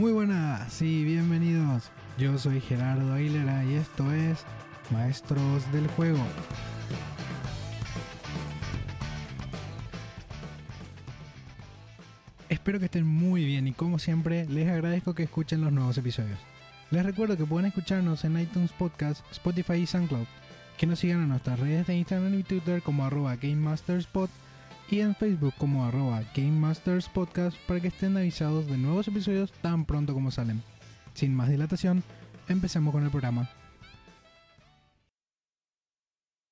Muy buenas y bienvenidos. Yo soy Gerardo Aguilera y esto es Maestros del Juego. Espero que estén muy bien y como siempre les agradezco que escuchen los nuevos episodios. Les recuerdo que pueden escucharnos en iTunes Podcast, Spotify y SoundCloud, que nos sigan en nuestras redes de Instagram y Twitter como arroba GameMastersPod y en Facebook como arroba Game Masters Podcast para que estén avisados de nuevos episodios tan pronto como salen. Sin más dilatación, empecemos con el programa.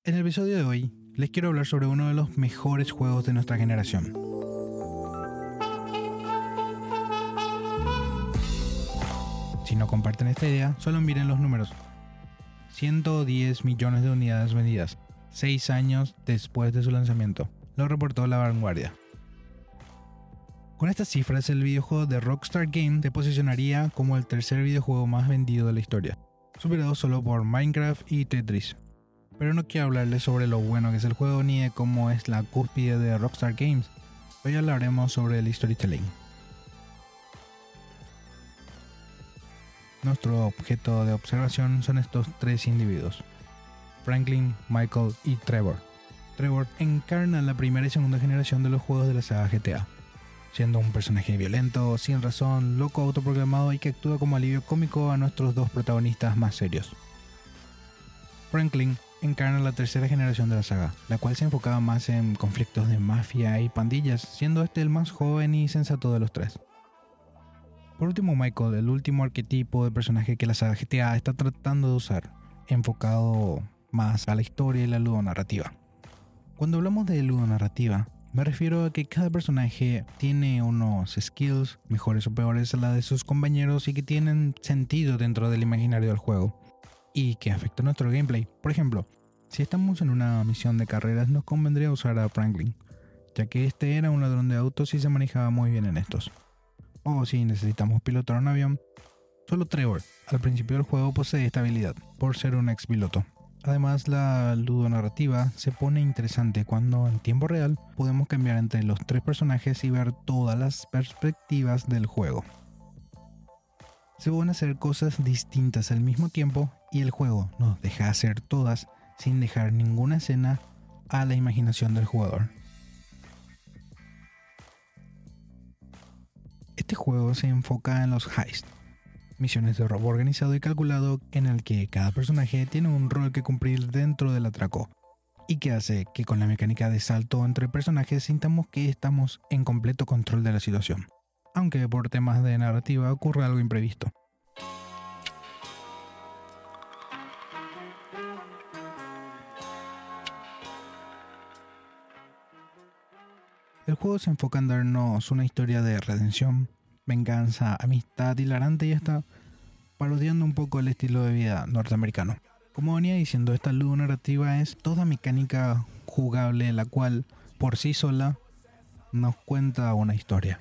En el episodio de hoy, les quiero hablar sobre uno de los mejores juegos de nuestra generación. Si no comparten esta idea, solo miren los números. 110 millones de unidades vendidas, 6 años después de su lanzamiento lo reportó La Vanguardia. Con estas cifras, el videojuego de Rockstar Game te posicionaría como el tercer videojuego más vendido de la historia, superado solo por Minecraft y Tetris. Pero no quiero hablarles sobre lo bueno que es el juego ni de cómo es la cúspide de Rockstar Games. Hoy hablaremos sobre el storytelling. Nuestro objeto de observación son estos tres individuos, Franklin, Michael y Trevor Trevor encarna la primera y segunda generación de los juegos de la saga GTA, siendo un personaje violento, sin razón, loco autoproclamado y que actúa como alivio cómico a nuestros dos protagonistas más serios. Franklin encarna la tercera generación de la saga, la cual se enfocaba más en conflictos de mafia y pandillas, siendo este el más joven y sensato de los tres. Por último, Michael, el último arquetipo de personaje que la saga GTA está tratando de usar, enfocado más a la historia y la ludonarrativa. Cuando hablamos de ludonarrativa, me refiero a que cada personaje tiene unos skills mejores o peores a la de sus compañeros y que tienen sentido dentro del imaginario del juego y que afectan nuestro gameplay. Por ejemplo, si estamos en una misión de carreras nos convendría usar a Franklin, ya que este era un ladrón de autos y se manejaba muy bien en estos. O si necesitamos pilotar un avión, solo Trevor al principio del juego posee esta habilidad, por ser un ex piloto. Además, la ludonarrativa se pone interesante cuando en tiempo real podemos cambiar entre los tres personajes y ver todas las perspectivas del juego. Se pueden hacer cosas distintas al mismo tiempo y el juego nos deja hacer todas sin dejar ninguna escena a la imaginación del jugador. Este juego se enfoca en los heists, misiones de robo organizado y calculado en el que cada personaje tiene un rol que cumplir dentro del atraco y que hace que con la mecánica de salto entre personajes sintamos que estamos en completo control de la situación, aunque por temas de narrativa ocurre algo imprevisto. El juego se enfoca en darnos una historia de redención, venganza, amistad hilarante y hasta parodiando un poco el estilo de vida norteamericano. Como venía diciendo, esta luz narrativa es toda mecánica jugable, la cual por sí sola nos cuenta una historia.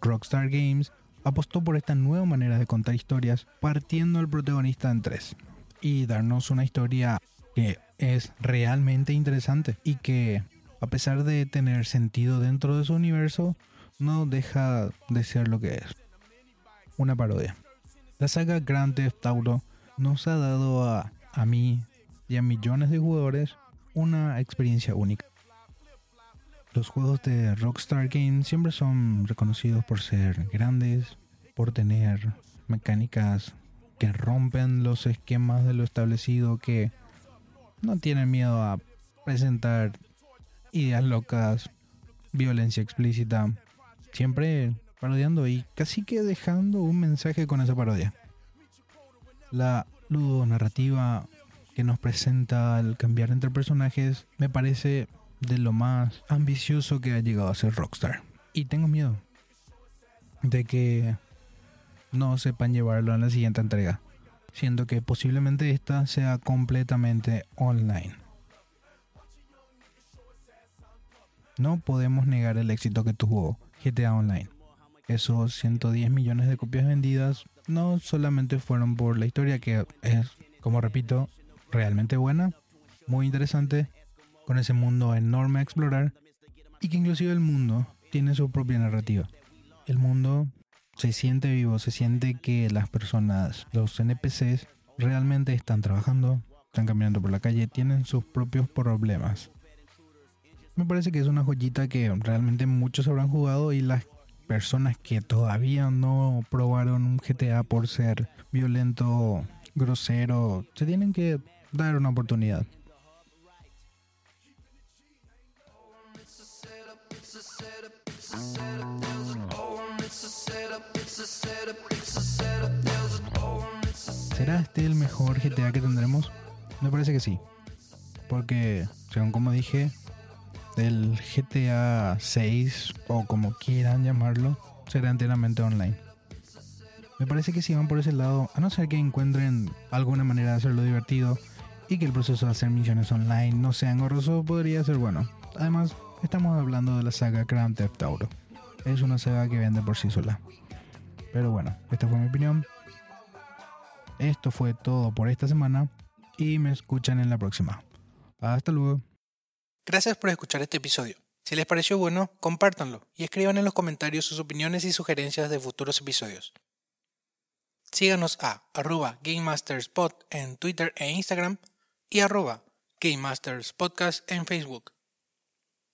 Rockstar Games apostó por esta nueva manera de contar historias partiendo al protagonista en tres y darnos una historia que es realmente interesante y que a pesar de tener sentido dentro de su universo no deja de ser lo que es. Una parodia. La saga Grand Theft Auto nos ha dado a, a mí y a millones de jugadores una experiencia única. Los juegos de Rockstar Games siempre son reconocidos por ser grandes, por tener mecánicas que rompen los esquemas de lo establecido, que no tienen miedo a presentar ideas locas, violencia explícita, siempre parodiando y casi que dejando un mensaje con esa parodia. La ludonarrativa que nos presenta al cambiar entre personajes me parece de lo más ambicioso que ha llegado a ser Rockstar. Y tengo miedo de que no sepan llevarlo a la siguiente entrega, siendo que posiblemente esta sea completamente online. No podemos negar el éxito que tuvo GTA Online. Esos 110 millones de copias vendidas no solamente fueron por la historia que es, como repito, realmente buena, muy interesante, con ese mundo enorme a explorar y que inclusive el mundo tiene su propia narrativa. El mundo Se siente vivo, se siente que las personas, los NPCs, realmente están trabajando, están caminando por la calle, tienen sus propios problemas. Me parece que es una joyita que realmente muchos habrán jugado y las personas que todavía no probaron un GTA por ser violento, grosero, se tienen que dar una oportunidad. ¿Será este el mejor GTA que tendremos? Me parece que sí. Porque, según como dije, el GTA 6 o como quieran llamarlo será enteramente online. Me parece que si van por ese lado, a no ser que encuentren alguna manera de hacerlo divertido y que el proceso de hacer misiones online no sea engorroso, podría ser bueno. Además, estamos hablando de la saga Grand Theft Auto. Es una saga que vende por sí sola. Pero bueno, esta fue mi opinión. Esto fue todo por esta semana y me escuchan en la próxima. Hasta luego. Gracias por escuchar este episodio. Si les pareció bueno, compártanlo y escriban en los comentarios sus opiniones y sugerencias de futuros episodios. Síganos a arroba GameMastersPod en Twitter e Instagram y arroba GameMastersPodcast en Facebook.